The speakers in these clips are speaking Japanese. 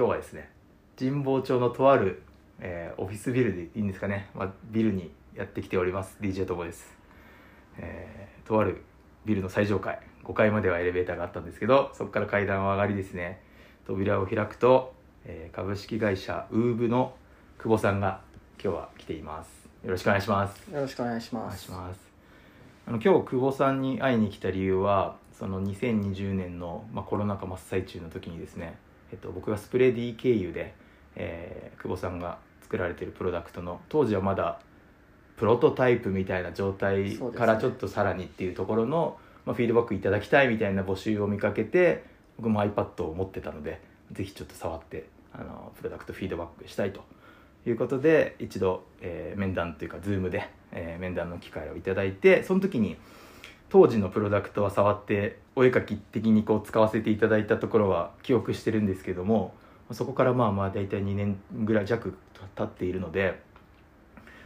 今日はですね神保町のとある、えーオフィスビルでいいんですかね、まあ、ビルにやってきております。DJ ともです、えーとあるビルの最上階。5階まではエレベーターがあったんですけどそこから階段を上がりですね。扉を開くと、えー株式会社ウーブの久保さんが今日は来ています。よろしくお願いします。よろしくお願いします。あの今日久保さんに会いに来た理由はその2020年の、まあ、コロナ禍真っ最中の時にですね、えっと、僕がスプレディ経由で、えー久保さんが作られてるプロダクトの当時はまだプロトタイプみたいな状態からちょっとさらにっていうところの、まあ、フィードバックいただきたいみたいな募集を見かけて僕も iPad を持ってたのでぜひちょっと触ってあのプロダクトフィードバックしたいということで一度、えー面談というか Zoom で、えー面談の機会をいただいてその時に当時のプロダクトは触ってお絵描き的にこう使わせていただいたところは記憶してるんですけどもそこからまあまあ大体2年ぐらい弱経っているので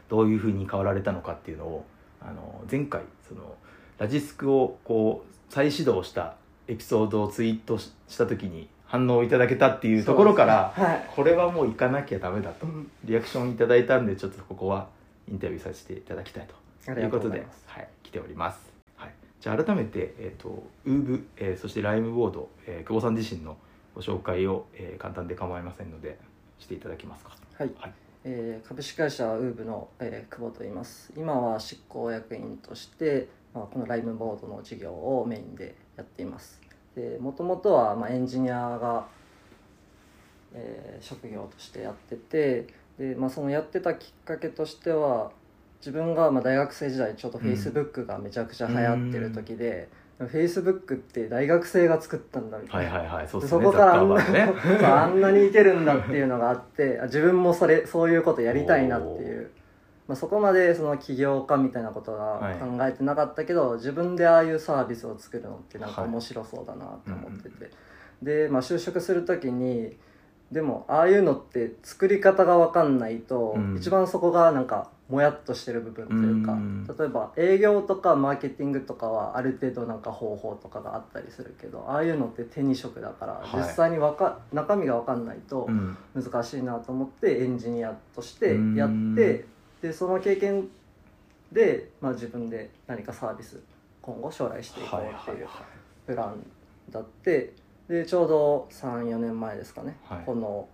どういうふうに変わられたのかっていうのをあの前回そのラジスクをこう再始動したエピソードをツイートしした時に反応いただけたっていうところから、ね。はい。これはもう行かなきゃダメだと。うん。リアクションいただいたんでちょっとここはインタビューさせていただきたいということとではい、来ております、はい、じゃあ改めて、えー、とウーブ、えーそしてライムボード、えー久保さん自身のご紹介を、えー簡単で構いませんのでしていただけますか？はい、はい。えー株式会社ウーブの、えー久保と言います。今は執行役員として、まあ、このライムボードの事業をメインでやっています。でもともとは、まあ、エンジニアが、えー職業としてやっててで、まあ、そのやってたきっかけとしては自分がまあ大学生時代ちょうどフェイスブックがめちゃくちゃ流行ってる時で、フェイスブックって大学生が作ったんだみたな、はいいはいはい。そうですそねこからあんなね。あんなにいけるんだっていうのがあってあ自分もそれそういうことやりたいなっていう、まあ、そこまでその起業家みたいなことははい。考えてなかったけど、自分でああいうサービスを作るのってなんかはい面白そうだなって思ってて、で、まあ、就職する時にでもああいうのって作り方が分かんないと、うん。一番そこがなんかもやっとしてる部分というか、うん。例えば営業とかマーケティングとかはある程度なんか方法とかがあったりするけどああいうのって手に職だから、はい。実際にわか中身が分かんないとうん。難しいなと思ってエンジニアとしてやっうんてでその経験で、まあ、自分で何かサービス今後将来していこはいうはいっていうはプランだってでちょうど34年前ですかね、はい。この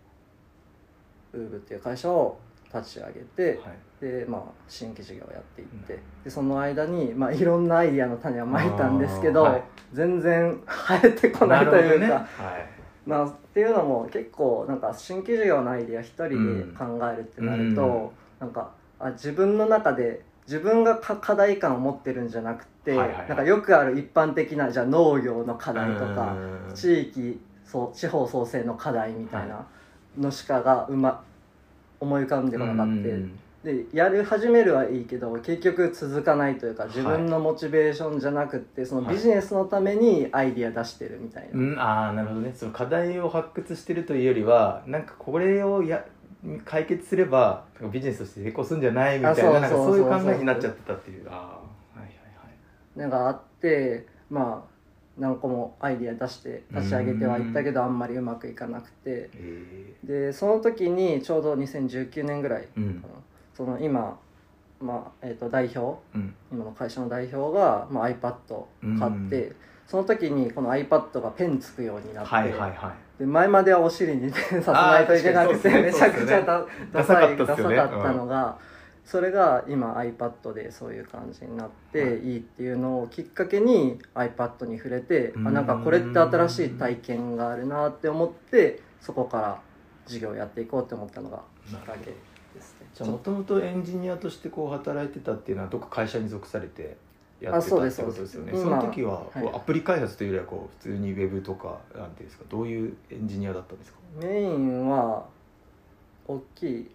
ウーブっていう会社を立ち上げて、いはいでまあ新規事業をやっていって、うん。でその間に、まあ、いろんなアイディアの種はまいたんですけど、はい。全然 生えてこないというか、ね。はい。まあ、っていうのも結構なんか新規事業のアイディア一人で考えるってなると、うん。なんかあ自分の中で自分がか課題感を持ってるんじゃなくて、はいはいはい。なんかよくある一般的なじゃあ農業の課題とか、うん。地域そう地方創生の課題みたいなのしかがうま思い浮かんでこなかった、うんでやる始めるはいいけど結局続かないというか自分のモチベーションじゃなくってそのビジネスのためにアイディア出してるみたいな、うん、ああなるほどね。その課題を発掘してるというよりはなんかこれをや解決すればビジネスとして成功するんじゃないみたいなそういう考えになっちゃってたっていう。ああはいはいはい。なんかあってまあ何個もアイディア出して立ち上げてはいったけどあんまりうまくいかなくて。えでその時にちょうど2019年ぐらいえうん。かなその今、まあえー、と代表うん。今の会社の代表が、まあ、iPad を買って、その時にこの iPad がペンつくようになって、はいはいはい。で前まではお尻にペンさせないといけなくてあーめちゃ確かにそう。ですねくちゃダダサかったっダすよね。サかったのが、それが今 iPad でそういう感じになってはい。いいっていうのをきっかけに iPad に触れてうん。あなんかこれって新しい体験があるなって思ってそこから授業をやっていこうって思ったのがきっかけ。じゃあもともとエンジニアとしてこう働いてたっていうのはどっか会社に属されてやってたってことですよね。そうですその時はこうアプリ開発というよりはこう普通にウェブとかなんていうんですか？どういうエンジニアだったんですか？メインは大きい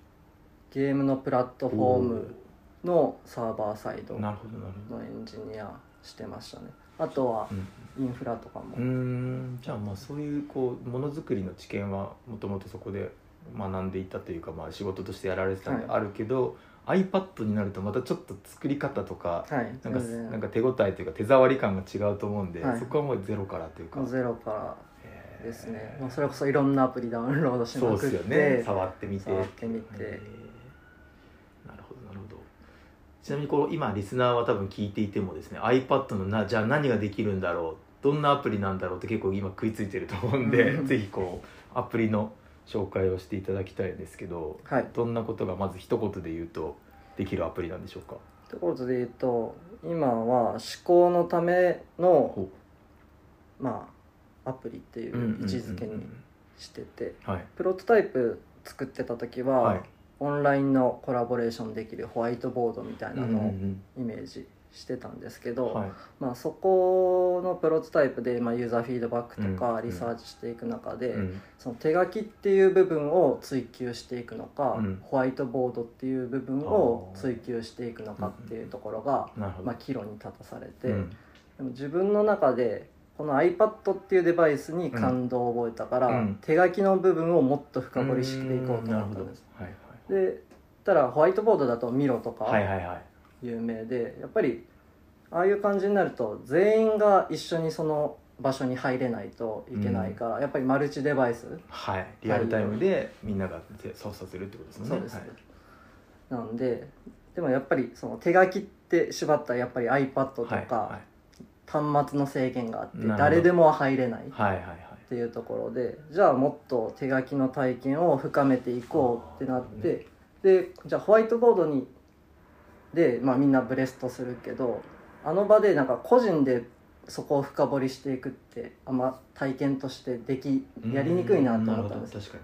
ゲームのプラットフォームのサーバーサイドのエンジニアしてましたね。あとはうん。インフラとかも、うーん。じゃあまあそういうこうものづくりの知見はもともとそこで学んでいたというか、まあ、仕事としてやられてたんではい。あるけど、iPad になるとまたちょっと作り方とかはい。なんかなんか手応えというか手触り感が違うと思うんで、はい。そこはもうゼロからというか。ゼロからへですね、まあ、それこそいろんなアプリダウンロードしそうまくって、ですよね。触ってみて。触ってみて。なるほどなるほど。ちなみにこう今リスナーは多分聞いていてもですね iPad のなじゃあ何ができるんだろうどんなアプリなんだろうって結構今食いついてると思うんでうん。ぜひこうアプリの紹介をしていただきたいんですけどはい。どんなことがまず一言で言うとできるアプリなんでしょうか？ところで言うと今は思考のためのほまあアプリっていう位置づけにしててはい。プロトタイプ作ってた時は、はい。オンラインのコラボレーションできるホワイトボードみたいなのをうん。イメージしてたんですけど、うんはい。まあ、そこのプロトタイプで、まあ、ユーザーフィードバックとうんかリサーチしていく中で、うん。その手書きっていう部分を追求していくのか、うん。ホワイトボードっていう部分を追求していくのかっていうところが、まあ、岐路に立たされて、うん。でも自分の中でこの iPad っていうデバイスに感動を覚えたから、うん。手書きの部分をもっと深掘りしていこうと思ったんです。はいでたらホワイトボードだとミロとかはいはいはいはい有名で、やっぱりああいう感じになると全員が一緒にその場所に入れないといけないから、やっぱりマルチデバイス。はい。リアルタイムでみんなが操作するってことですね。そうです。ねはい、なんででもやっぱりその手書きって縛ったらやっぱり iPad とはい。か端末の制限があって誰でも入れないっはいはいはい。ていうところでじゃあもっと手書きの体験を深めていこうってなってでじゃあホワイトボードにで、まあ、みんなブレストするけどあの場でなんか個人でそこを深掘りしていくってあんま体験としてできやりにくいなと思ったんです。なるほど。確か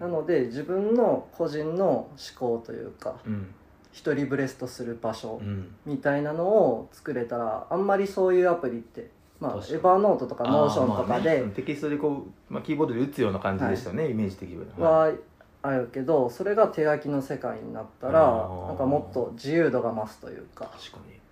なので自分の個人の思考というかにうん。一人ブレストする場所うん。みたいなのを作れたらあんまりそういうアプリってまあ Evernote とか Notion とかあーまあでねテキストでこう、まあ、キーボードで打つような感じでしたよね、イメージ的には。はあるけどそれが手書きの世界になったらあー。なんかもっと自由度が増すというか確かに。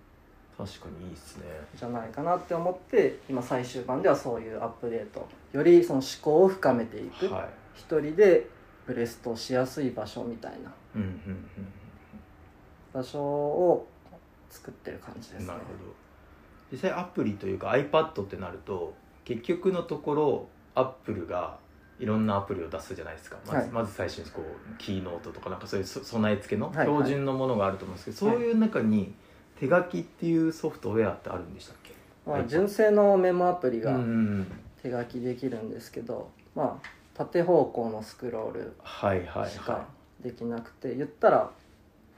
確かにいいっすね。じゃないかなって思って今最終版ではそういうアップデートよりその思考を深めていく。はい。一人でブレストしやすい場所みたいな。うんうん場所を作ってる感じですね。うんなるほど。実際アプリというか iPad ってなると結局のところアップルがいろんなアプリを出すじゃないですか。まず,、はい。まず最初にこうキーノートとかなんかそういうそ備え付けのはいはい。標準のものがあると思うんですけど、そういう中に手書きっていうソフトウェアってあるんでしたっけ？まあ、純正のメモアプリが手書きできるんですけど、まあ縦方向のスクロールはいはいしかはできなくて、言ったら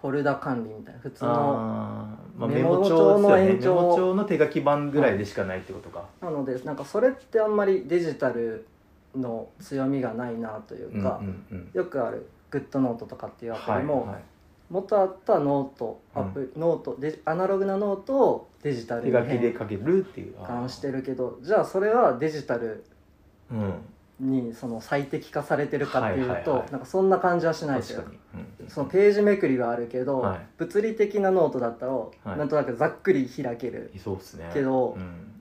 フォルダ管理みたいな普い通のまあ、メメモモ帳帳のの延長メモ帳の手書き版ぐらいでしかないってことか、なのでなんかそれってあんまりデジタルの強みがないなというか、うんうんうん。よくあるグッドノートとかっていうアプリも、はいはい。元あったノートアプ、ノートデジアナログなノートをデジタルに変書けるっていう。換してるけどじゃあそれはデジタルうん。にその最適化されてるかっていうと、はいはいはい。なんかそんな感じはしないですよ。うん。そのページめくりはあるけど、はい。物理的なノートだったら、い。なんとなくざっくり開けるそうですね。けどうん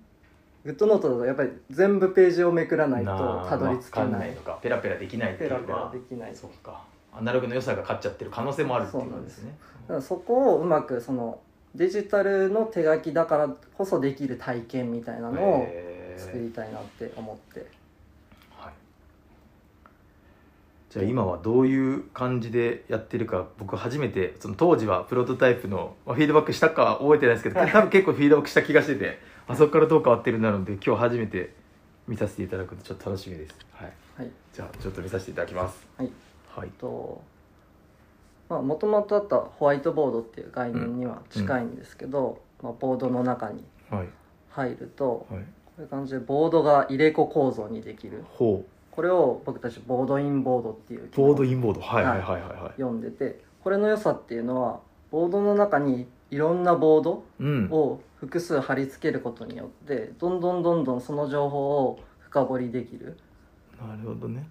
GoodNotes だとやっぱり全部ページをめくらないとたどり着けなないいのか。ペラペラできないっていうのペラペラはできない。そうか。アナログの良さが勝っちゃってる可能性もあるっていうことです。ね。だからそこをうまくそのデジタルの手書きだからこそできる体験みたいなのを作りたいなって思って。はい。じゃあ今はどういう感じでやってるか僕初めてその当時はプロトタイプの、まあ、フィードバックしたかは覚えてないですけど多分結構フィードバックした気がしててあそこからどう変わってるんだろうので今日初めて見させていただくとちょっと楽しみです。はい。はい。じゃあちょっと見させていただきます。はい。はい。とまあもともとあったホワイトボードっていう概念には近いんですけど、まあ、ボードの中にはい。入るとはい。こういう感じでボードが入れ子構造にできる。ほう。これを僕たちボードインボードっていう機能ボードインボード。はいはいはいはいはい。読んでてこれの良さっていうのはボードの中にいろんなボードうん。を複数貼り付けることによってどんどんどんどんその情報を深掘りできる。なるほどね。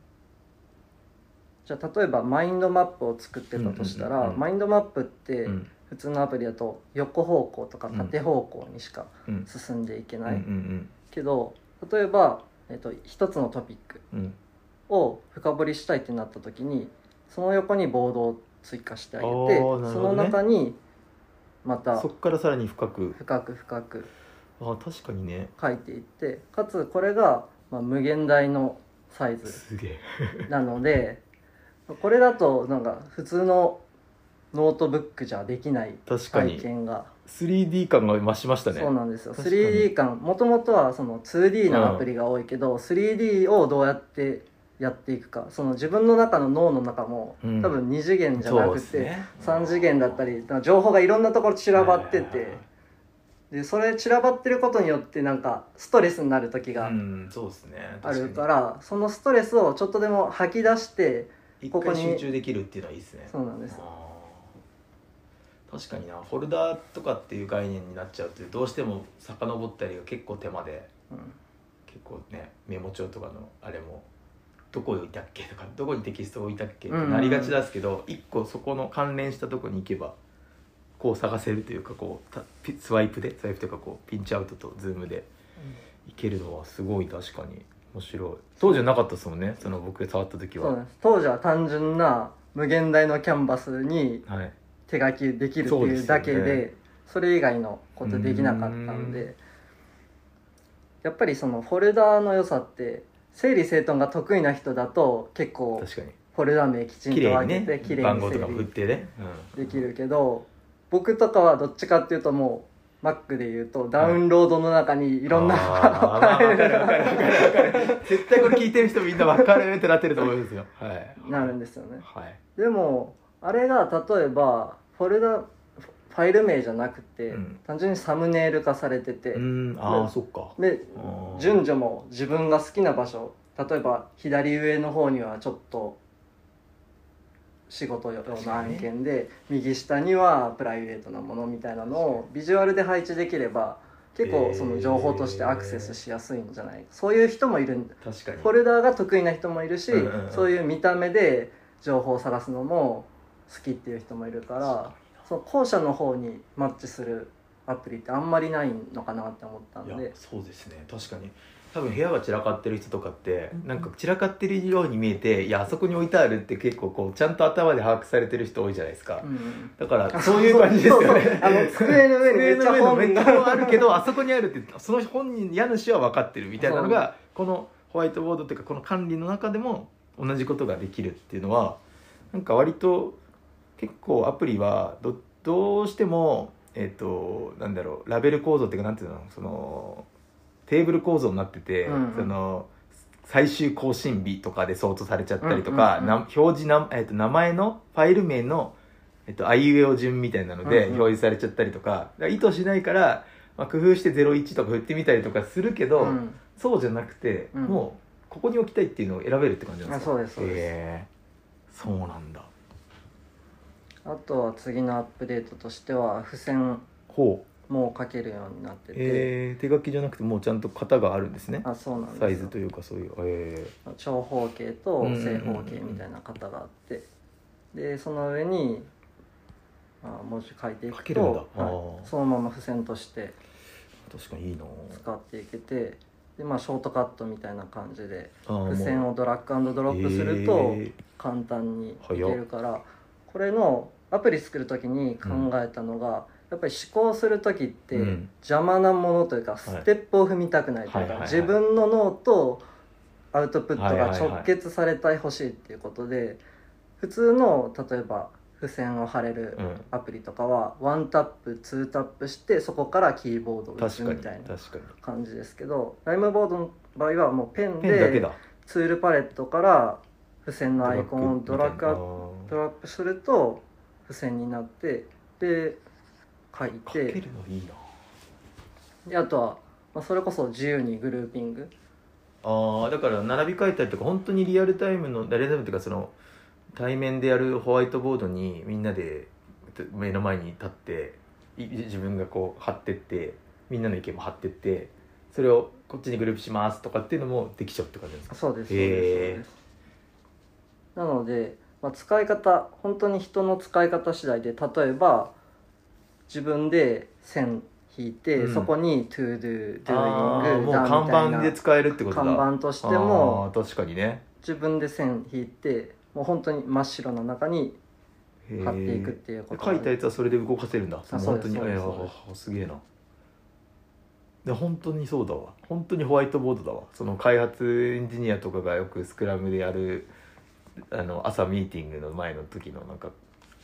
じゃあ例えばマインドマップを作ってたとしたら、マインドマップってうん。普通のアプリだと横方向とか縦方向にしかうん。進んでいけない、んけど例えば、えっと一つのトピックを深掘りしたいってなった時にその横にボードを追加してあげてその中にまたそこからさらに深く。深く深く。あ確かにね。書いていってかつこれが、まあ、無限大のサイズ。すげえ。なのでこれだとなんか普通のノートブックじゃできない体確かに。験が。3D 感が増しましたね。そうなんですよ。確かに。3D 感もともとはその 2D のアプリが多いけど、3D をどうやってやっていくか。その自分の中の脳の中も、うん。多分2次元じゃなくて、ですね。3次元だったり情報がいろんなところ散らばってて、でそれ散らばってることによってなんかストレスになる時があるから、そのストレスをちょっとでも吐き出して一ここに回集中できるっていうのはいいですね。そうなんです。確かにな。フォルダーとかっていう概念になっちゃうとどうしても遡ったりが結構手間でうん。結構ねメモ帳とかのあれもどこに置いたっけとかどこにテキストを置いたっけってなりがちですけど一個そこの関連したとこに行けばこう探せるというかこうスワイプでスワイプというかこうピンチアウトとズームでいけるのはすごい確かに面白い。当時はなかったですもんねその僕が触った時は。当時は単純な無限大のキャンバスにはい。手書きできるってそうですよね。いうだけでそれ以外のことできなかったんうでやっぱりそのフォルダーの良さって整理整頓が得意な人だと結構確かに。フォルダ名きちんと分けてね綺麗に整番号とかも振っ理てね、できるけど僕とかはどっちかっていうともう Mac で言うとダウンロードの中にいいろんな、あーまあ 絶対これ聞いてる人みんなわかるってなってると思うんですよ。はい。なるんですよね。はい。でもあれが例えばフォルダファイル名じゃなくて、うん。単純にサムネイル化されてて、うん。ああそっか。で順序も自分が好きな場所例えば左上の方にはちょっと仕事用の案件で、右下にはプライベートなものみたいなのをビジュアルで配置できれば結構その情報としてアクセスしやすいんじゃないそういう人もいるん確かに。フォルダーが得意な人もいるし、うんうんうん。そういう見た目で情報を探すのも好きっていう人もいるからその後者の方にマッチするアプリってあんまりないのかなって思ったんいやでそうですね。確かに。多分部屋が散らかってる人とかってなんか散らかってるように見えていやあそこに置いてあるって結構こうちゃんと頭で把握されてる人多いじゃないですか、うんだからそういう感じですよね。そうそう。あの机の上にめっちゃ机の上本にめっちゃ本あるけどあそこにあるってその本人家主は分かってるみたいなのがこのホワイトボードっていうかこの管理の中でも同じことができるっていうのはなんか割と結構アプリはどどうしてもえっ、となんだろうラベル構造っていうかなんていうのそのテーブル構造になってて、うんうん。その最終更新日とかでソートされちゃったりとか、うんうんうんな表示な、えっと名前のファイル名のえっと、あいうえお順みたいなのでうんうん。表示されちゃったりとか,、だから意図しないから、まあ、工夫して01とか振ってみたりとかするけど、うん。そうじゃなくて、うん。もうここに置きたいっていうのを選べるって感じなんですか？あそうですそうです。へー。そうなんだあとは次のアップデートとしては付箋ほう。も書けるようになってて、えー、手書きじゃなくてもうちゃんと型があるんですね。あそうなんですサイズというかそういう。え長方形と正方形みたいな型があって。でその上にあ文字書いていく書けるんだ。と、はい、そのまま付箋としてー、確かにいいな。使っていけてで、まあ、ショートカットみたいな感じで付箋もをドラッグドロうップするとえ簡単にいけるからこれのアプリ作る時に考えたのが、やっぱり思考する時ってうん。邪魔なものというか、ステップを踏みたくないというか、自分の脳とアウトプットが直結されたいほしいっていうことで、普通の例えば付箋を貼れるアプリとかはワンタップツータップしてそこからキーボードを打つみたいな感じですけどライムボードの場合はもうペンでツールパレットから付箋のアイコンをドラッグアップッドラッグすると付箋になってで書いてるのいいな。であとは、まあ、それこそ自由にグルーピング。ああだから並び替えたりとか本当にリアルタイムのリアルタイムっていうかその対面でやるホワイトボードにみんなで目の前に立ってい自分がこう貼ってってみんなの意見も貼ってってそれをこっちにグループしますとかっていうのもできちゃうって感じですか？そうですそうへーですそうですなので、まあ、使い方本当に人の使い方次第で例えば自分で線引いて、うん。そこに to do あー doing もう done 看みたいな板で使えるってことだ。看板としてもあー確かにね。自分で線引いてもう本当に真っ白な中にへー。貼っていくっていうこと。書いたやつはそれで動かせるんだ。そうです本当に。えそうですそうです。ーあすげえな。で本当にそうだわ。本当にホワイトボードだわ。その開発エンジニアとかがよくスクラムでやるあの朝ミーティングの前の時のなんか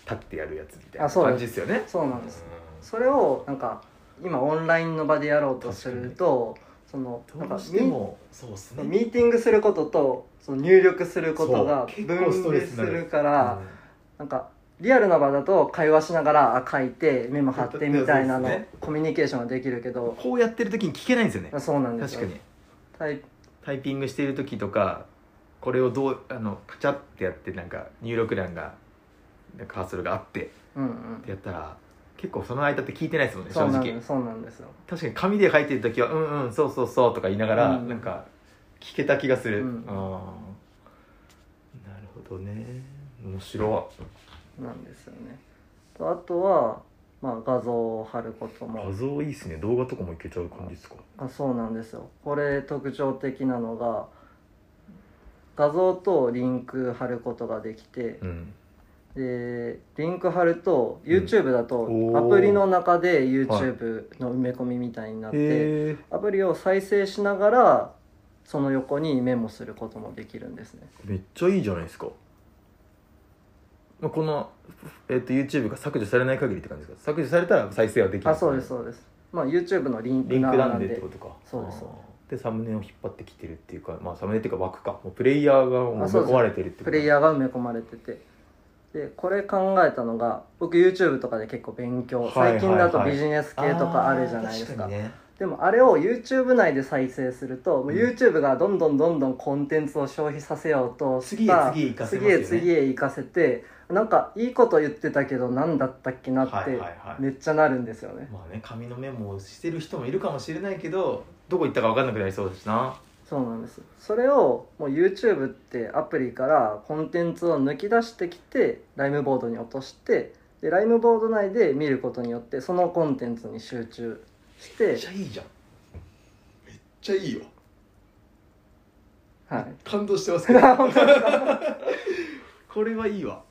立ってやるやつみたいな感じですよね。そうなんです。それをなんか今オンラインの場でやろうとするとそのなんかどうしてもそうですね。ミーティングすることとその入力することが分離するるから、なん。かリアルな場だと会話しながらあ書いてメモ貼ってみたいなの、ね。コミュニケーションができるけど。こうやってる時に聞けないんですよね。あそうなんですよ。確かに。タイタイピングしている時とかこれをどうあのカチャってやってなんか入力欄がなんかカーソルがあってっうんうん。てやったら結構その間って聞いてないですもんね正直そうなんですそうなんですよ。確かに紙で書いてる時は「うんうんそうそうそう」とか言いながら、うん。なんか聞けた気がする、うん。あー。なるほどね。面白なんですよね。とあとは、まあ、画像を貼ることいも。画像いいっすね。動画とかもいけちゃう感じですか。あそうなんですよ。これ特徴的なのが画像とリンク貼ることができてうん。でリンク貼ると YouTube だとアプリの中で YouTube の埋め込みみたいになって、アプリを再生しながらその横にメモすることもできるんですね。めっちゃいいじゃないですか、まあ、この、えっと YouTube が削除されない限りって感じですか？削除されたら再生はできるあそうですそうです。まあ YouTube のリンクリンクななんんで。でってことか。そうですそうあーでサムネを引っ張ってきてるっていうかまあサムネっていうか枠か。もうプレイヤーが埋め込まれてるってこと。プレイヤーが埋め込まれてて。でこれ考えたのが僕 YouTube とかで結構勉強。はいはいはい。最近だとビジネス系とかあるじゃないですか,、あー確にね。でもあれを YouTube 内で再生すると、もううん。YouTube がどんどんどんどんコンテンツを消費させようと次へ次へ行かせね。次へ次へ行かせてなんかいいこと言ってたけど何だったっけなって、はいはいはい。めっちゃなるんですよね。まあね紙のメモをしてる人もいるかもしれないけどどこ行ったか分かんなくなりそうだしな。そうなんです。それをもう YouTube ってアプリからコンテンツを抜き出してきてライムボードに落としてでライムボード内で見ることによってそのコンテンツに集中して。めっちゃいいじゃん。めっちゃいいよ。はい。感動してますけど。これはいいわ。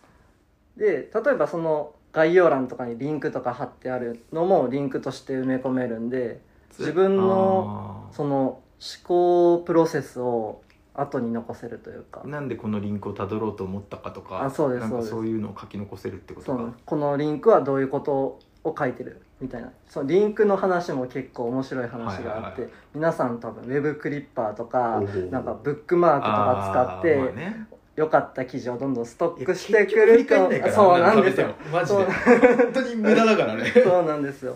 で例えばその概要欄とかにリンクとか貼ってあるのもリンクとして埋め込めるんで自分のあその思考プロセスを後に残せるというか。ーなんでこのリンクをたどろうと思ったかとかあそうですなんかそうです。そういうのを書き残せるってことか。このリンクはどういうことを書いてるみたいな。そのリンクの話も結構面白い話があって、はいはいはい。皆さん多分ウェブクリッパーとかなんかブックマークとか使って、ね。良かった記事をどんどんストックしてくるとそうなんですよ。本当に無駄だからね。そうなんですよ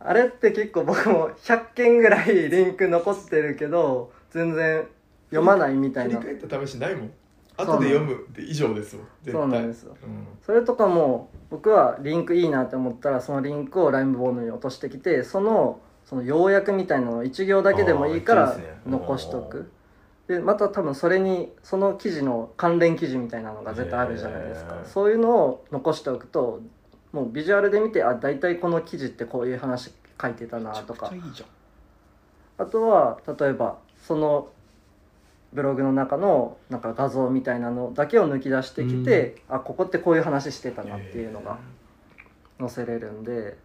あれって結構僕も100件ぐらいリンク残ってるけど全然読まないみたいな。振り返った試しないもん。後で読むで以上ですもん。絶対。そうなんですよ。うん。それとかも僕はリンクいいなって思ったらそのリンクをライムボードに落としてきてそのその要約みたいなのを1行だけでもいいから残しとく。でまた多分それにその記事の関連記事みたいなのが絶対あるじゃないですか。そういうのを残しておくともうビジュアルで見てあ大体この記事ってこういう話書いてたなとか。あとは例えばそのブログの中のなんか画像みたいなのだけを抜き出してきて、あここってこういう話してたなっていうのが載せれるんで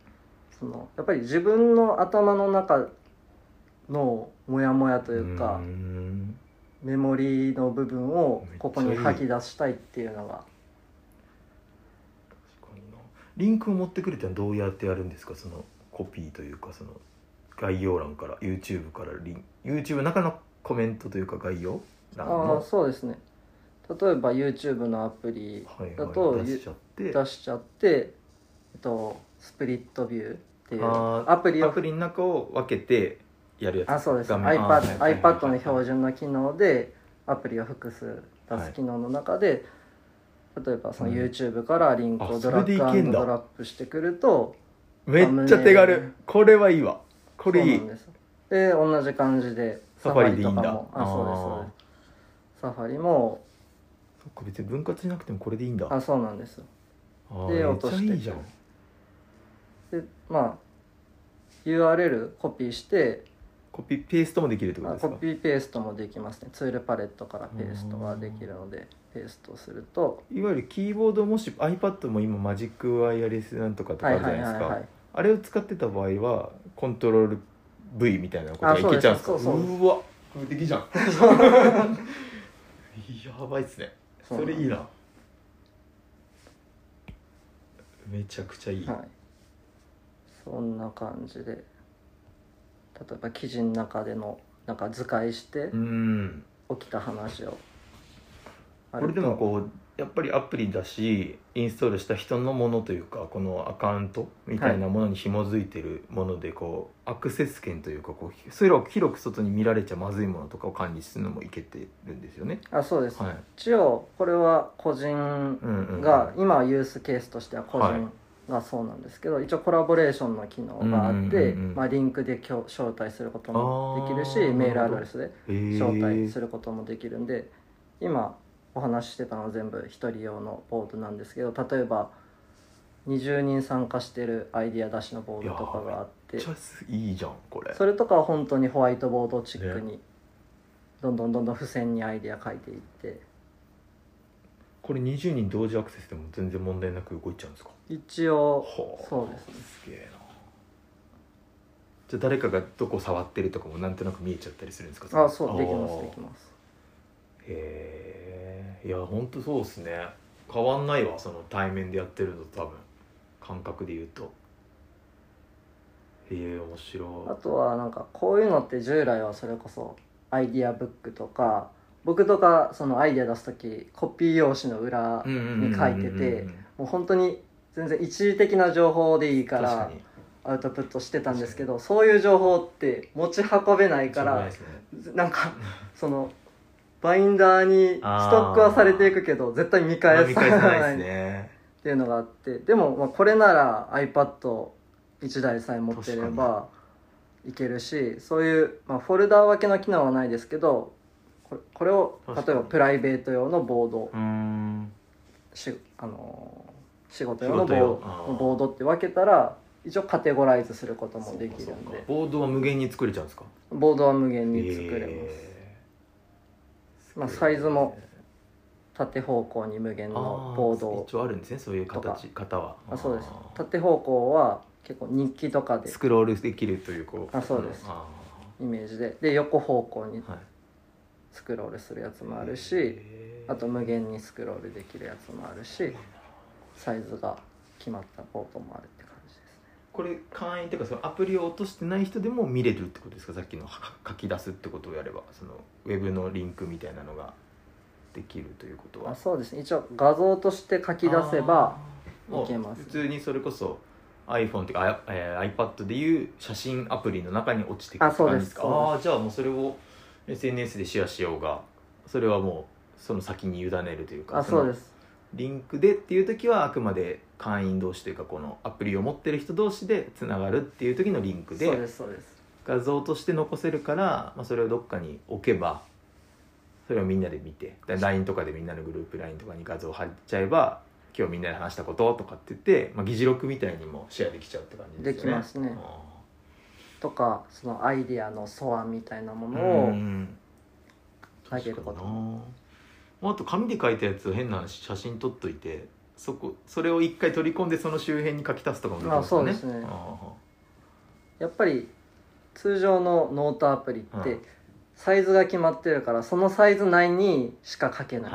そのやっぱり自分の頭の中のモヤモヤというかん。メモリの部分をここに吐き出したいっていうのがリンクを持ってくるってのはどうやってやるんですか？そのコピーというかその概要欄から YouTube からリン YouTube の中のコメントというか概要欄ああのそうですね。例えば YouTube のアプリはいだとはい出しちゃって。出しちゃって、えっと、スプリットビューっていうアプリをアプリの中を分けてやるやつ。あそうです。iPad, はいはいはい iPad の標準の機能でアプリを複数出す機能の中で、例えばそのうん YouTube からリンクをドラッグでいけんだ。ドラップしてくるとめっちゃ手軽。これはいいわ。これいい。で同じ感じでサファリでいいんだ。あそうですそうです。サファリもそっか別に分割しなくてもこれでいいんだ。あそうなんですで落として。いいじゃん。でまあ URL コピーしてコピーペーストもできるってことあですか？コピーペーストもできますね。ツールパレットからペーストができるのでペーストすると。いわゆるキーボードもし iPad も今マジックワイヤレスなんとかとかあはいるじゃないですか、あれを使ってた場合はコントロール V みたいなことがいけちゃうんですかうわ無敵じゃんやばいっすねそれいいなめちゃくちゃいい、はいそんな感じで例えば記事の中でのなんか図解してうん。起きた話を。あこれでもこうやっぱりアプリだしインストールした人のものというかこのアカウントみたいなものに紐づいてるものでこう、アクセス権というかこうそれを広く外に見られちゃまずいものとかを管理するのもいけてるんですよね。あそうです、はい、一応これは個人うんうんが、今はユースケースとしては個はい。人がそうなんですけど、一応コラボレーションの機能があって、うんうんうんうん。まあ、リンクで今日招待することもできるしメールアドレスで招待することもできるんで今お話ししてたのは全部一人用のボードなんですけど例えば20人参加してるアイディア出しのボードとかがあっていいじゃんこれ。それとかは本当にホワイトボードチックにどんどんどんどん付箋にアイディア書いていってこれ20人同時アクセスでも全然問題なく動いちゃうんですか？一応はあ。そうですね。すげえな。じゃあ誰かがどこ触ってるとかもなんとなく見えちゃったりするんですか？あそうできますできます。へえ。いや本当そうっすね。変わんないわその対面でやってるのと多分。感覚で言うと。へえ面白あとはなんかこういうのって従来はそれこそアイディアブックとか僕とかそのアイディア出す時コピー用紙の裏いに書いててもう本当に全然一時的な情報でいいからに。アウトプットしてたんですけどそういう情報って持ち運べないからなんかそのバインダーにストックはされていくけど絶対見返さないっていうのがあってでもまあこれなら iPad1 台さえ持ってればいけるしそういう、まあ、フォルダー分けの機能はないですけどこれを例えばプライベート用のボード。しあのー仕事用のボーー。ボードって分けたら一応カテゴライズすることもできるんで。かボードは無限に作れちゃうんですか？ボードは無限に作れます、へー。まあサイズも縦方向に無限のボード一応あるんですね。そういう形型はあそうです縦方向は結構日記とか。でスクロールできるというこうあそうです。あイメー。ジでで横方向にーはいスクロールするやつもあるしあと無限にスクロールできるやつもあるしサイズが決まったボードもあるって感じですね。これ会員っていうかそのアプリを落としてない人でも見れるってことですか？さっきのは書き出すってことをやればそのウェブのリンクみたいなのができるということは。あそうですね。一応画像として書き出せばいけます普通にそれこそ iPhone っていうか、あえー iPad でいう写真アプリの中に落ちてくる感じか？そうです。ああじゃあもうそれを SNS でシェアしようがそれはもうその先に委ねるというかあそうです。すリンクでっていう時はあくまで会員同士というかこのアプリを持ってる人同士でつながるっていう時のリンクそうでですそうです。画像として残せるから、まあ、それをどっかに置けばそれをみんなで見てだ LINE とかでみんなのグループ LINE とかに画像貼っちゃえば今日みんなで話したこととかって言って、まあ、議事録みたいにもシェアできちゃうって感じですよね。できますね。あとかそのアイディアの素案みたいなもーのをうんあげること確かにな。あと紙で書いたやつを変な写真撮っといてそこそれを一回取り込んでその周辺に書き足すとかもできますよね。あそうですね。あやっぱり通常のノートアプリってうん。サイズが決まってるからそのサイズ内にしか書けない、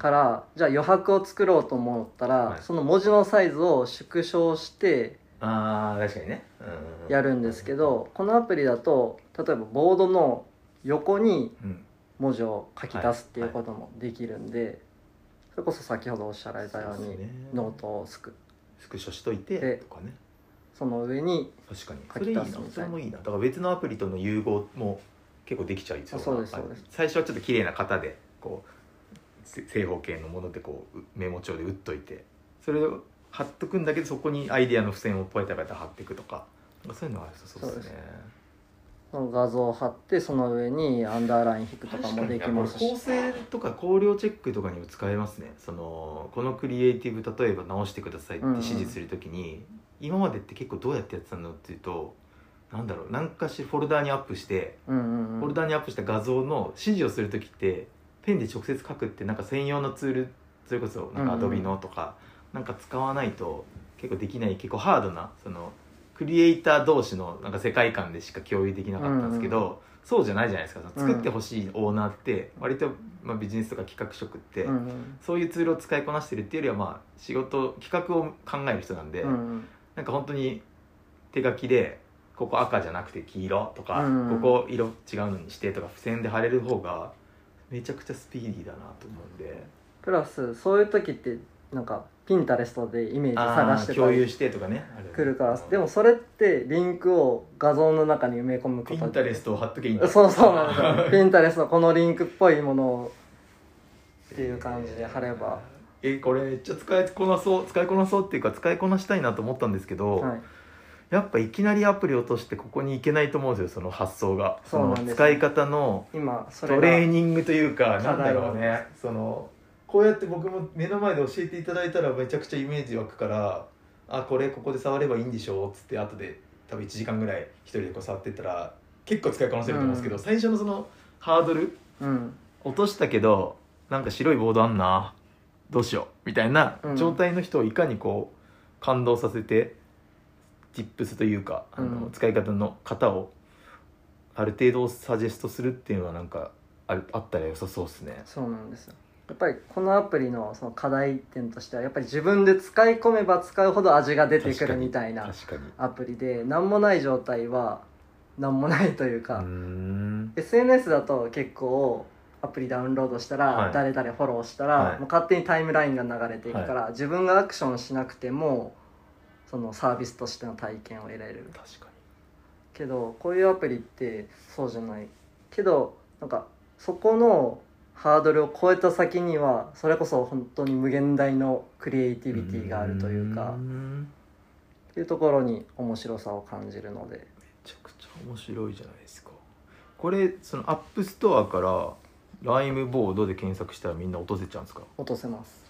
からじゃあ余白を作ろうと思ったら、はい。その文字のサイズを縮小してああ確かにね、うん。やるんですけどこのアプリだと例えばボードの横にうん文字を書き出すっていうこともできるんで、それこそ先ほどおっしゃられたようにそうですね。ノートをすくスクショしといてでとかね。その上に確かに。書きそれいいな足すみたいな。それもいいな。だから別のアプリとの融合も結構できちゃいそう。なあそうですそうです。最初はちょっと綺麗な型でこうせ正方形のものでこううメモ帳で打っといてそれを貼っとくんだけどそこにアイディアの付箋をポイタポイタ貼っていくとか。そういうのはありそうですね。その画像を貼ってその上にアンダーライン引くとかもできますし。構成とか考慮チェックとかにも使えますね。そのこのクリエイティブ例えば直してくださいって指示するときに、今までって結構どうやってやってたのっていうとなんだろう何かしフォルダーにアップして、うんうんうん。フォルダーにアップした画像の指示をする時ってペンで直接書くってなんか専用のツールそれこそなんかうんうん Adobe のとか、なんか使わないと結構できない結構ハードなそのクリエイター同士のなんか世界観でしか共有できなかったんですけど、うん。そうじゃないじゃないですか。うん。作ってほしいオーナーって割と、まあ、ビジネスとか企画職って、うんうん。そういうツールを使いこなしてるっていうよりはまあ仕事企画を考える人なんで、うんうん。なんか本当に手書きでここ赤じゃなくて黄色とか、うんここ色違うのにしてとか付箋で貼れる方がめちゃくちゃスピーディーだなと思うんで。プラスそういう時ってなんかピンタレストでイメージ探して共有してとかね。くるからでもそれってリンクを画像の中に埋め込むことピンタレストを貼っとけばいいんだ。そうそうなんですよ。ピンタレストこのリンクっぽいものをっていう感じで貼れば、えこれめっちゃ使いこなそう使いこなそうっていうか使いこなしたいなと思ったんですけど、はい、やっぱいきなりアプリ落としてここに行けないと思うんですよその発想が。そうなんですの使い方の今それがトレーニングというかなんだろうね。そのこうやって僕も目の前で教えていただいたらめちゃくちゃイメージ湧くからあこれここで触ればいいんでしょうっつって後で多分1時間ぐらい一人でこう触ってったら結構使いこなせると思うんですけど、うん。最初のそのハードルうん。落としたけどなんか白いボードあんなどうしようみたいなうん。状態の人をいかにこう感動させて、tips というかあの、うん。使い方の型をある程度サジェストするっていうのはなんかあるあったら良さそうですね。そうなんですよやっぱりこのアプリのその課題点としてはやっぱり自分で使い込めば使うほど味が出てくるみたいなアプリで何もない状態は何もないというか、SNS だと結構アプリダウンロードしたら、はい。誰々フォローしたら、はい。もう勝手にタイムラインが流れていくから、自分がアクションしなくてもそのサービスとしての体験を得られる。確かけどこういうアプリってそうじゃない。けどなんかそこのハードルを超えた先にはそれこそ本当に無限大のクリエイティビティがあるというかっていうところに面白さを感じるので。めちゃくちゃ面白いじゃないですか。これその App Store からライムボードで検索したらみんな落とせちゃうんですか？落とせます。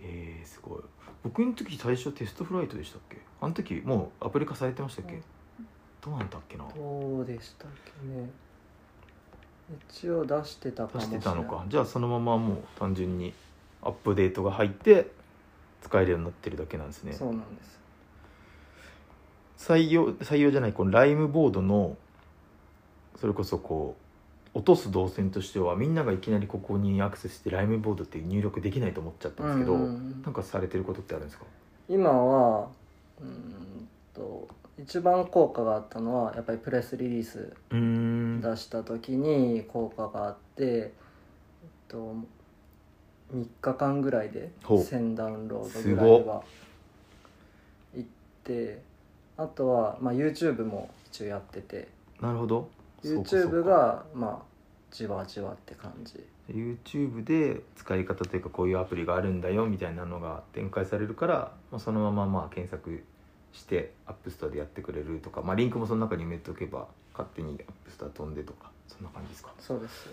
えー、すごい。僕の時最初 TestFlight でしたっけ？あの時もうアプリ化されてましたっけ、うん。どうなんだっけな？どうでしたっけね一応出してたか出しもしれないてたのか。じゃあそのままもう単純にアップデートが入って使えるようになってるだけなんですね。そうなんです。採用採用じゃないこのライムボードのそれこそこう落とす動線としてはみんながいきなりここにアクセスしてライムボードって入力できないと思っちゃったんですけど、うんうんなんかされてることってあるんですか？今はうーんと一番効果があったのはやっぱりプレスリリース出した時に効果があって、えっと、3日間ぐらいでほう。1000ダウンロードぐらいはいってあとは、まあ、YouTube も一応やってて。なるほど。YouTube かがまあじわじわって感じ。YouTube で使い方というかこういうアプリがあるんだよみたいなのが展開されるから、まあ、そのまままあ検索して App Store でやってくれるとか、まあ、リンクもその中に埋めておけば勝手に App Store 飛んでとかそんな感じですか？そうです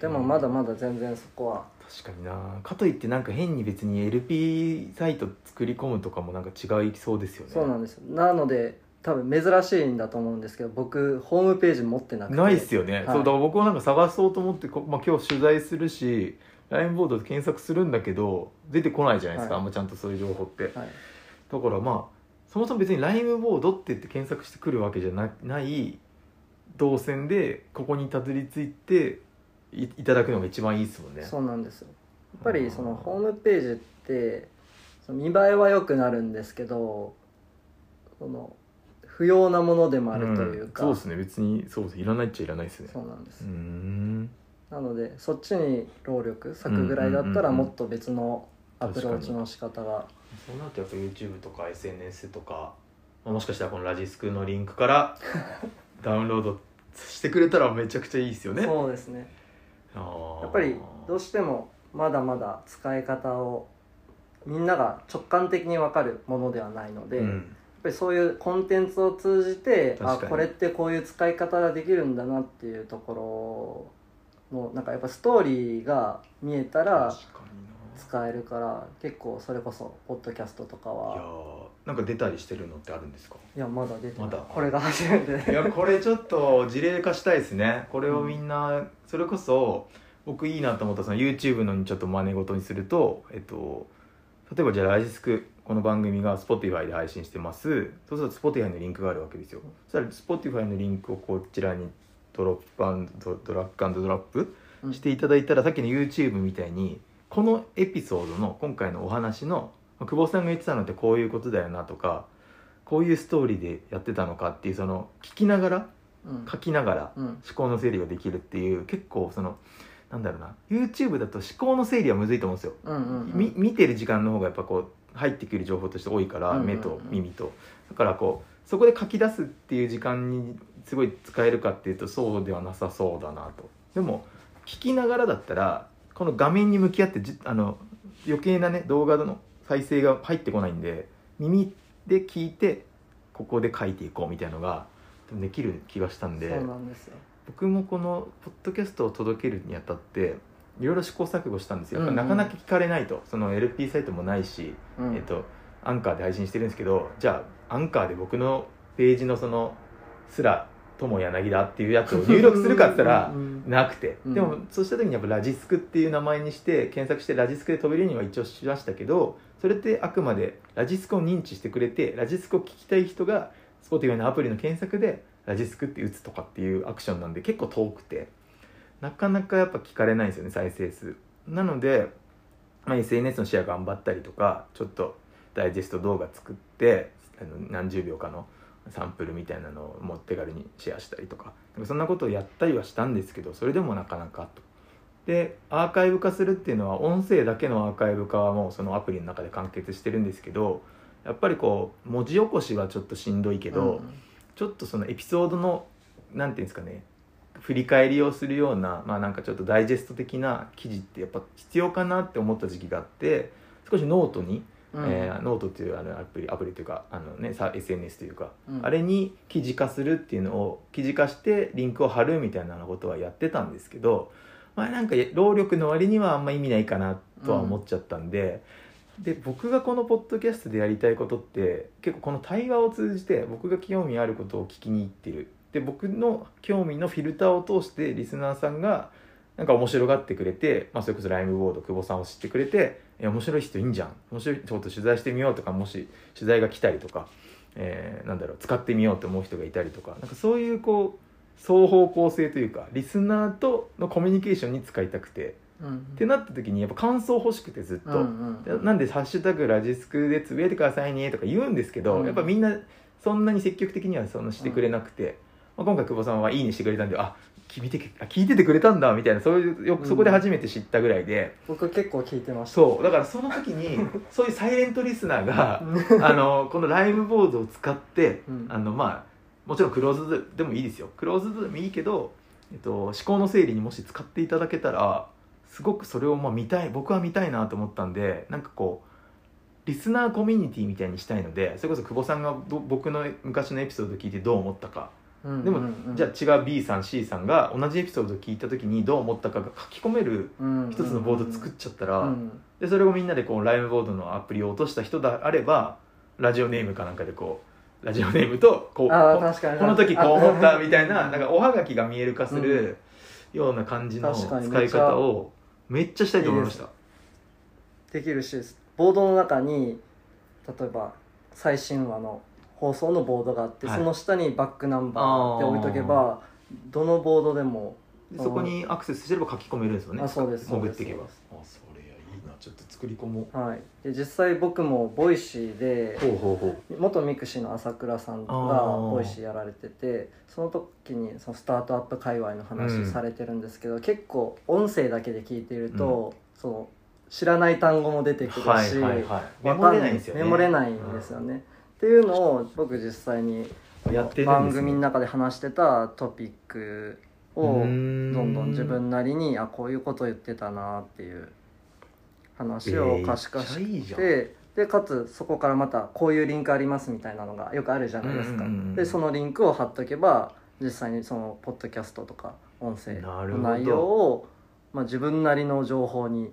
でもまだまだ全然そこは。確かにな。かといってなんか変に別に LP サイト作り込むとかもなんか違いそうですよね。そうなんですなので多分珍しいんだと思うんですけど僕ホームページ持ってなくて。ないっすよね、はい。そうだから僕はなんか探そうと思ってこ、まあ、今日取材するしラインボードで検索するんだけど出てこないじゃないですか、はい。あんまちゃんとそういう情報って。はい。だからまあそもそも別にライムボードって言って検索してくるわけじゃなない動線でここにたどり着いていいただくのが一番いいですもんね。そうなんですよ。やっぱりそのホームページってその見栄えは良くなるんですけどその不要なものでもあるというか、んそうですね。別にそうですいらないっちゃいらないですね。そうなんです、なのでそっちに労力割くぐらいだったらもっと別のアプローチの仕方が。そうなるとやっぱ YouTube とか SNS とか、まあもしかしたらこのラジスクのリンクから ダウンロードしてくれたらめちゃくちゃいいですよね。そうですね。やっぱりどうしてもまだまだ使い方をみんなが直感的に分かるものではないので、やっうんぱりそういうコンテンツを通じてあこれってこういう使い方ができるんだなっていうところのなんかやっぱストーリーが見えたら使えるから結構それこそポッドキャストとかいやはーなんか出たりしてるのってあるんですか？いやまだ出てない、まだ？これが初めて。いやこれちょっと事例化したいですね。これをみんなそれこそ僕いいなと思ったその YouTube のにちょっと真似事にするとえっと例えばじゃあラジスクこの番組が Spotify で配信してます。そうすると Spotify のリンクがあるわけですよ。そしたら Spotify のリンクをこちらにドロップドドラッグアンドドラップうん。していただいたら、さっきの YouTube みたいにこのエピソードの今回のお話の久保さんが言ってたのってこういうことだよなとかこういうストーリーでやってたのかっていうその聞きながらうん。書きながらうん。思考の整理ができるっていう結構そのなんだろうな YouTube だと思考の整理はむずいと思うんですよ、見てる時間の方がやっぱこう入ってくる情報として多いから、目と耳と。だからこうそこで書き出すっていう時間にすごい使えるかっていうとそうではなさそうだなと。でも聞きながらだったらこの画面に向き合ってじあの余計なね動画の再生が入ってこないんで耳で聞いてここで書いていこうみたいなのができる気がしたんでそうなんですよ。僕もこのポッドキャストを届けるにあたっていろいろ試行錯誤したんですよ、うんうん。なかなか聞かれないとその LP サイトもないし、うん。えっと、アンカーで配信してるんですけどじゃあアンカーで僕のページのそのすら友柳だっていうやつを入力するかって言ったらなくて、うん。でもそうした時にやっぱラジスクっていう名前にして検索してラジスクで飛べるようには一応しましたけどそれってあくまでラジスクを認知してくれてラジスクを聞きたい人が Spotify のアプリの検索でラジスクって打つとかっていうアクションなんで結構遠くて。なかなかやっぱ聞かれないんですよね再生数。なので、まあ、SNS のシェア頑張ったりとかちょっとダイジェスト動画作ってあの何十秒かのサンプルみたいなのをもう手軽にシェアしたりとかそんなことをやったりはしたんですけどそれでもなかなかと。でアーカイブ化するっていうのは音声だけのアーカイブ化はもうそのアプリの中で完結してるんですけどやっぱりこう文字起こしはちょっとしんどいけど、うんちょっとそのエピソードのなんていうんですかね振り返りをするようなまあなんかちょっとダイジェスト的な記事ってやっぱ必要かなって思った時期があって少しノートに、うんえーノートっていうあのアプリアプリというかあの、ね、さ SNS というか、うんあれに記事化するっていうのを記事化してリンクを貼るみたいなことはやってたんですけど、まあ、なんか労力の割にはあんま意味ないかなとは思っちゃったんで。で僕がこのポッドキャストでやりたいことって結構この対話を通じて僕が興味あることを聞きに行ってるで僕の興味のフィルターを通してリスナーさんがなんか面白がってくれて、まあ、それこそライムボード久保さんを知ってくれて「え面白い人いいんじゃん。面白いちょっと取材してみよう」とかもし取材が来たりとか、えーなんだろう使ってみようと思う人がいたりとかなんかそういうこう双方向性というかリスナーとのコミュニケーションに使いたくてうんってなった時にやっぱ感想欲しくてずっと。うんうんでなんで「ハッシュタグラジスク」でつぶやいてくださいねとか言うんですけど、うん。やっぱみんなそんなに積極的にはそのしてくれなくて、まあ、今回久保さんは「いいね」してくれたんであ聞いてあ聞いててくれたんだみたいなそういうようん。そこで初めて知ったぐらいで、僕結構聞いてました。そうだからその時にそういうサイレントリスナーがあのこのライブボードを使って、うん。あのまあもちろんクローズドでもいいですよ。クローズドでもいいけど、えっと、思考の整理にもし使っていただけたらすごくそれをまあ見たい僕は見たいなと思ったんでなんかこうリスナーコミュニティみたいにしたいのでそれこそ久保さんがど僕の昔のエピソードを聞いてどう思ったかうんでも、じゃあ違う B さん C さんが同じエピソードを聞いた時にどう思ったかが書き込めるうん一つのボード作っちゃったら、うん。でそれをみんなでこうライブボードのアプリを落とした人であればラジオネームかなんかでこうラジオネームとこうこの時こう思ったみたいなあなんかおはがきが見える化するような感じの使い方をめっちゃしたいと思いました。できるしボードの中に例えば最新話の放送のボードがあって、はい。その下にバックナンバーって置いとけばどのボードでもでそこにアクセスすれば書き込めるんですよね。あそうです潜っていけばあそれいいな。ちょっと作り込もう。はい、で実際僕も Voicy でほうほうほ元 mixi の朝倉さんが Voicy やられててその時にそのスタートアップ界隈の話されてるんですけど、結構音声だけで聞いていると、その知らない単語も出てくるし、はいはいはい。メモわかんれないんですよね。メモれないんですよね。っていうのを僕実際にやって番組の中で話してたトピックをうどーん。んどん自分なりにあこういうこと言ってたなっていう話を可視化しめっちゃいいじゃん。てでかつそこからまたこういうリンクありますみたいなのがよくあるじゃないですか、でそのリンクを貼っとけば実際にそのポッドキャストとか音声の内容を、まあ、自分なりの情報に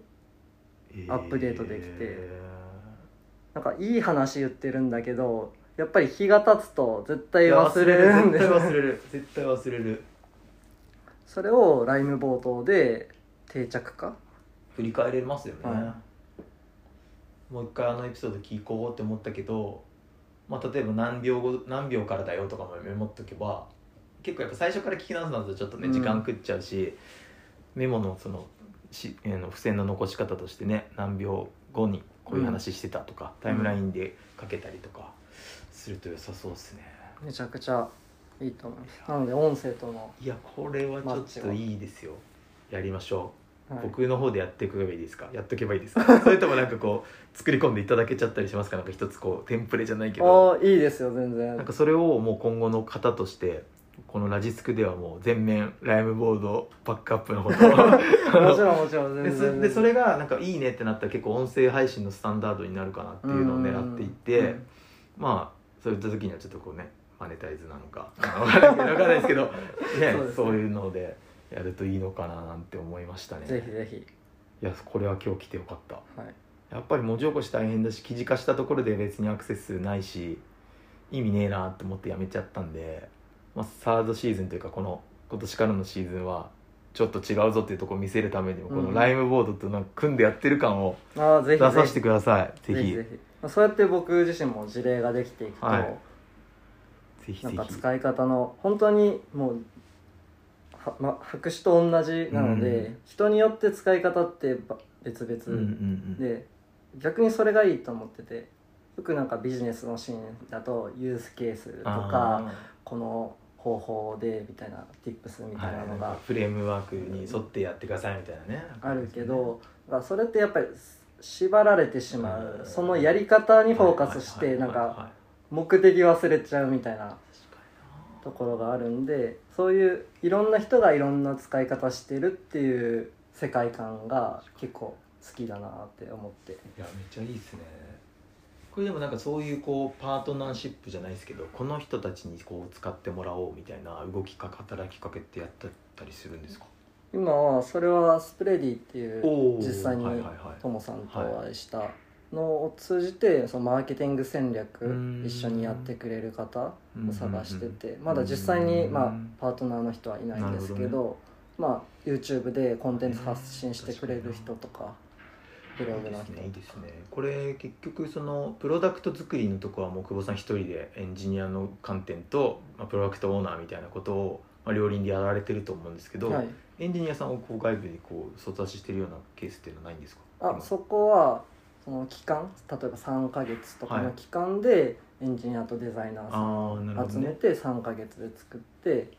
アップデートできてえなんかいい話言ってるんだけどやっぱり日が経つと絶ー対忘れるんです絶対忘れる。絶対忘れる。それをライム冒頭で定着化振り返れますよね、はもう一回あのエピソード聞こうって思ったけど、まあ、例えば何秒後何秒からだよとかもメモっとけば結構やっぱ最初から聞き直すのだとちょっとねうん。時間食っちゃうし、メモのそのしえーの付箋の残し方としてね何秒後にこういう話してたとか、タイムラインでかけたりとかすると良さそうですね。めちゃくちゃいいと思います。なので音声との、いやこれはちょっといいですよ。やりましょう、はい、僕の方でやっていけばいいですか？やっとけばいいですか？それともなんかこう作り込んでいただけちゃったりしますか？なんか一つこうテンプレじゃないけど。ああいいですよ全然。なんかそれをもう今後の方としてこのラジスクではもう全面ライムボードバックアップのこともちろんもちろん全でそ然でそれがなんかいいねってなったら結構音声配信のスタンダードになるかなっていうのを狙っていって、うん。まあそういった時にはちょっとこうねマネタイズなのか分からない分かんないですけど、ねそうね。そういうのでやるといいのかななんて思いましたね。ぜひぜひ。いやこれは今日来てよかった。はい。やっぱり文字起こし大変だし記事化したところで別にアクセス数ないし意味ねえなって思ってやめちゃったんで、まあ、サードシーズンというかこの今年からのシーズンはちょっと違うぞっていうところを見せるためにもこのうん。ライムボードとなんか組んでやってる感を出させてください。ぜひ。ぜひぜひ。まあそうやって僕自身も事例ができていくと、はいぜひぜひ。なんか使い方の本当にもうは、ま、白紙と同じなので、うん人によって使い方ってば別うんうん々うん。で、逆にそれがいいと思っててよくなんかビジネスのシーンだとユースケースとかあこの方法でみたいな tips みーたいなのがはいフレームワークに沿ってやってくださいみたいなね。あるけど、それってやっぱり縛られてしまう、うん。そのやり方にフォーカスしてなんか目的忘れちゃうみたいなところがあるんでそういういろんな人がいろんな使い方してるっていう世界観が結構好きだなって思って。いやめっちゃいいですねこれでもなんかそういうこうパートナーシップじゃないですけどこの人たちにこう使ってもらおうみたいな動きか働きかけってやってたりするんですか？今はそれはスプレディっていう実際にトモさんとお会いしたのを通じてそのマーケティング戦略うん一緒にやってくれる方を探しててうん。まだ実際にうんまあパートナーの人はいないんですけどまあ YouTube でコンテンツ発信してくれる人とかブログいいですねいいですね。これ結局そのプロダクト作りのとこはもう久保さん一人でエンジニアの観点と、まあ、プロダクトオーナーみたいなことを、まあ、両輪でやられてると思うんですけど、はい。エンジニアさんをこう外部にこう外出ししてるようなケースっていうのはないんですか？今。あそこはその期間例えば3ヶ月とかの期間でエンジニアとデザイナーさんああなるほどね。集めて3ヶ月で作って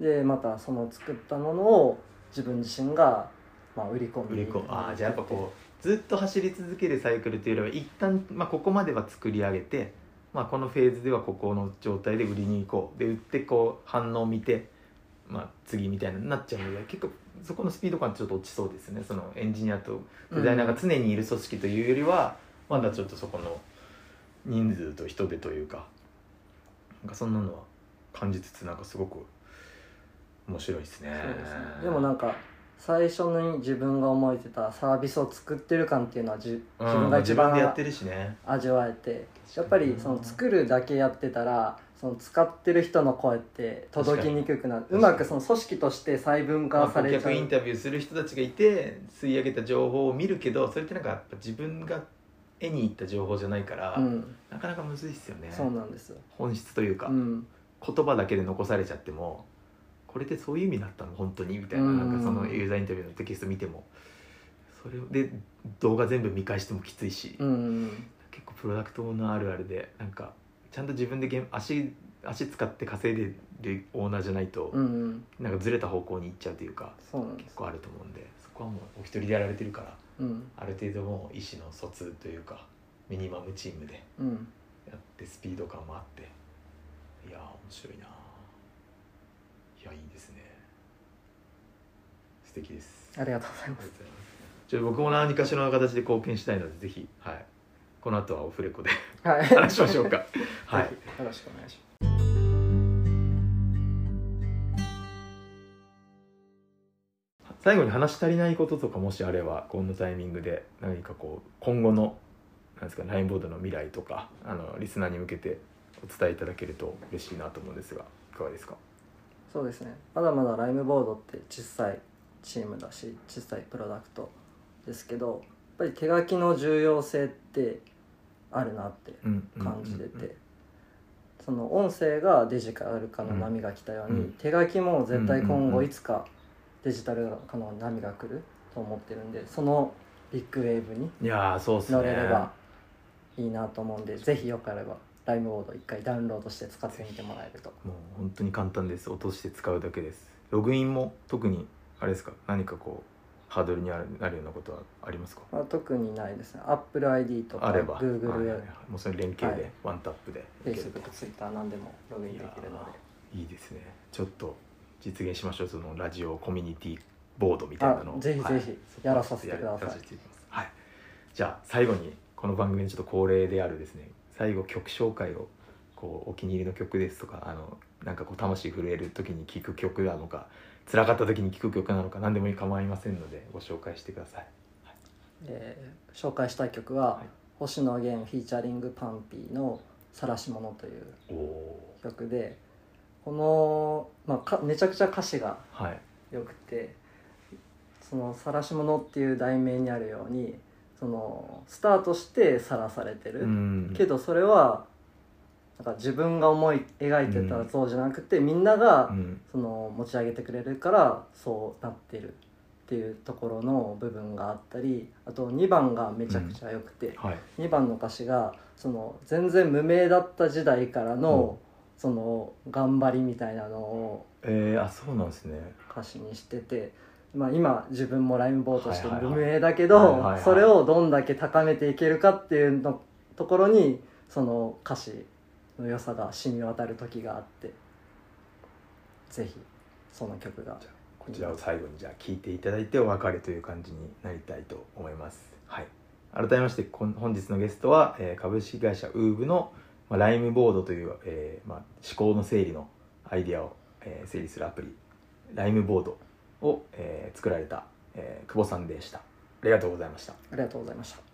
でまたその作ったものを自分自身がまあ売り込み売り込む。ああじゃあやっぱこうずっと走り続けるサイクルというよりは一旦、まあ、ここまでは作り上げて、まあ、このフェーズではここの状態で売りに行こうで売ってこう反応を見て、まあ、次みたいになっちゃうので結構そこのスピード感ちょっと落ちそうですねそのエンジニアとデザイナーが常にいる組織というよりは、まだちょっとそこの人数と人手というかなんかそんなのは感じつつなんかすごく面白いですね。そうですね。でもなんか最初に自分が思えてたサービスを作ってる感っていうのはじうん自分が一番味わえてやっぱりその作るだけやってたらその使ってる人の声って届きにくくなる。うまくその組織として細分化されちゃう、顧客インタビューする人たちがいて吸い上げた情報を見るけどそれってなんかやっぱ自分が絵に入った情報じゃないから、うん。なかなかむずいっすよね。そうなんですよ、本質というか、うん、言葉だけで残されちゃってもこれってそういう意味だったの？本当に？みたいな,、うん。なんかそのユーザーインタビューのテキスト見ても。それをで動画全部見返してもきついし、うん結構プロダクトオーナーあるあるでなんかちゃんと自分で足足使って稼いでるオーナーじゃないと、うんうん。なんかずれた方向に行っちゃうというか結構あると思うんでそこはもうお一人でやられてるからうん。ある程度もう意思の疎通というかミニマムチームでうん。やってスピード感もあっていやー面白いないやいいですね。素敵です。ありがとうございます。ちょっと僕も何かしらの形で貢献したいのでぜひはい。この後はオフレコで。はい。話しましょうか。はい。よろしくお願いします最後に話し足りないこととかもしあればこのタイミングで何かこう今後のなんですかラインボードの未来とかあのリスナーに向けてお伝えいただけると嬉しいなと思うんですがいかがですか？そうですね。まだまだライムボードって小さいチームだし小さいプロダクトですけどぱり手書きの重要性ってあるなってうん感じてて、その音声がデジタル化の波が来たように、うん手書きも絶対今後いつかデジタル化の波が来ると思ってるんでそのビッグウェーブに乗れればいいなと思うんで、ぜひよければライムボード一回ダウンロードして使ってみてもらえると。もう本当に簡単です。落として使うだけです。ログインも特にあれですか？何かこうハードルになるようなことはありますか？まあ、特にないですね。AppleID とかあれば。Google、はいはいはい。もうそれ連携で、はい。ワンタップで。Facebook、Twitter 何でもログインできるので。いいですね。ちょっと実現しましょう。そのラジオコミュニティボードみたいなの。をあぜひはい。ぜひやらさせてください。はい。じゃあ最後にこの番組のちょっと恒例であるですね最後曲紹介をこうお気に入りの曲ですとかあのなんかこう魂震える時に聴く曲なのか辛かった時に聴く曲なのか何でも構いませんのでご紹介してください。えー紹介したい曲は、はい。星野源フィーチャリングパンピーの「晒し者」という曲でこの、まあ、かめちゃくちゃ歌詞がーはい。良くてその「晒し者」っていう題名にあるようにそのスタートして晒されてる、うん。けどそれはなんか自分が思い描いてたそうじゃなくて、みんながうん。その持ち上げてくれるからそうなってるっていうところの部分があったりあと2番がめちゃくちゃ良くて、はい。2番の歌詞がその全然無名だった時代からの、その頑張りみたいなのをえー、あそうなんですね。歌詞にしてて、まあ、今自分もライムボートして無名だけど、それをどんだけ高めていけるかっていうのところにその歌詞の良さが染み渡る時があってぜひその曲がこちらを最後にじゃあ聞いていただいてお別れという感じになりたいと思います。はい。改めましてこん本日のゲストは、えー株式会社ウーブの、まあ、ライムボードという、えーまあ、思考の整理のアイデアを、えー整理するアプリライムボードを、えー作られた、えー久保さんでした。ありがとうございました。ありがとうございました。